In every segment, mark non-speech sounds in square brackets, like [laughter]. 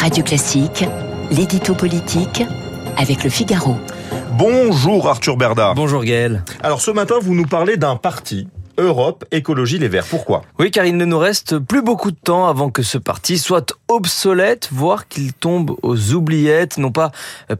Radio Classique, l'édito politique avec le Figaro. Bonjour Arthur Berda. Bonjour Gaël. Alors ce matin, vous nous parlez d'un parti Europe Écologie Les Verts. Pourquoi? Oui, car il ne nous reste plus beaucoup de temps avant que ce parti soit obsolète, voire qu'il tombe aux oubliettes, non pas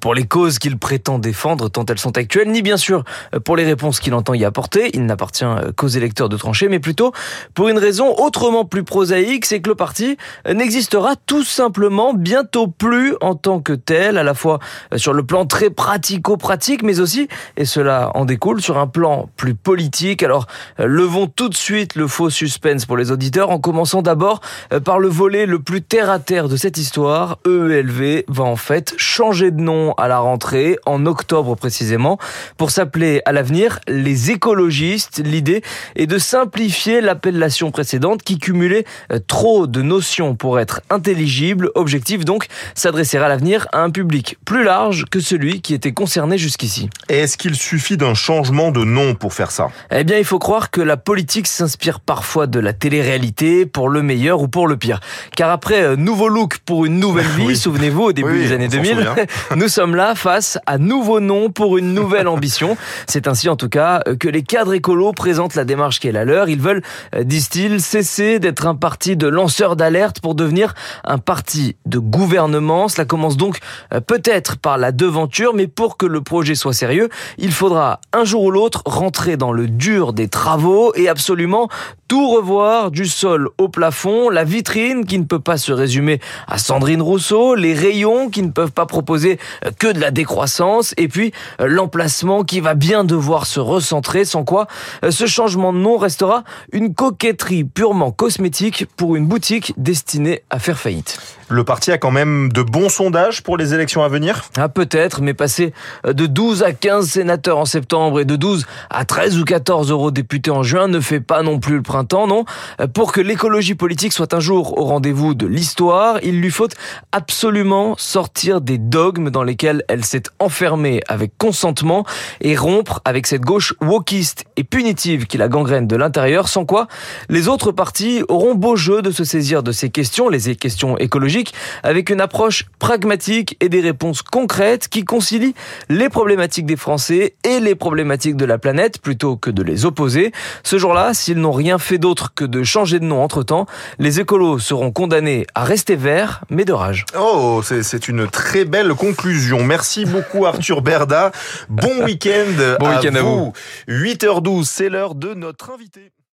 pour les causes qu'il prétend défendre tant elles sont actuelles, ni bien sûr pour les réponses qu'il entend y apporter, il n'appartient qu'aux électeurs de trancher, mais plutôt pour une raison autrement plus prosaïque, c'est que le parti n'existera tout simplement bientôt plus en tant que tel, à la fois sur le plan très pratico-pratique, mais aussi, et cela en découle, sur un plan plus politique. Alors, le levons tout de suite le faux suspense pour les auditeurs en commençant d'abord euh, par le volet le plus terre à terre de cette histoire. EELV va en fait changer de nom à la rentrée, en octobre précisément, pour s'appeler à l'avenir les écologistes. L'idée est de simplifier l'appellation précédente qui cumulait euh, trop de notions pour être intelligible. Objectif donc, s'adresser à l'avenir à un public plus large que celui qui était concerné jusqu'ici. Est-ce qu'il suffit d'un changement de nom pour faire ça? Eh bien, il faut croire que la politique s'inspire parfois de la télé-réalité pour le meilleur ou pour le pire. Car après euh, nouveau look pour une nouvelle [laughs] vie, souvenez-vous au début des années 2000, [laughs] nous sommes là face à nouveau nom pour une nouvelle ambition. C'est ainsi en tout cas euh, que les cadres écolos présentent la démarche qui est la leur. Ils veulent, euh, disent-ils, cesser d'être un parti de lanceurs d'alerte pour devenir un parti de gouvernement. Cela commence donc peut-être par la devanture, mais pour que le projet soit sérieux, il faudra un jour ou l'autre rentrer dans le dur des travaux et absolument tout revoir du sol au plafond, la vitrine qui ne peut pas se résumer à Sandrine Rousseau, les rayons qui ne peuvent pas proposer euh, que de la décroissance et puis euh, l'emplacement qui va bien devoir se recentrer sans quoi euh, ce changement de nom restera une coquetterie purement cosmétique pour une boutique destinée à faire faillite. Le parti a quand même de bons sondages pour les élections à venir Ah peut-être, mais passer de 12 à 15 sénateurs en septembre et de 12 à 13 ou 14 eurodéputés en juin ne fait pas non plus le printemps, non? Pour que l'écologie politique soit un jour au rendez-vous de l'histoire, il lui faut absolument sortir des dogmes dans lesquels elle s'est enfermée avec consentement et rompre avec cette gauche wokiste et punitive qui la gangrène de l'intérieur, sans quoi les autres partis auront beau jeu de se saisir de ces questions, les questions écologiques, avec une approche pragmatique et des réponses concrètes qui concilient les problématiques des Français et les problématiques de la planète plutôt que de les opposer. Ce jour-là, s'ils n'ont rien fait d'autre que de changer de nom entre-temps, les écolos seront condamnés à rester verts, mais de rage. Oh, c'est une très belle conclusion. Merci beaucoup Arthur Berda. Bon [laughs] week-end bon week-end à vous. 8h12, c'est l'heure de notre invité.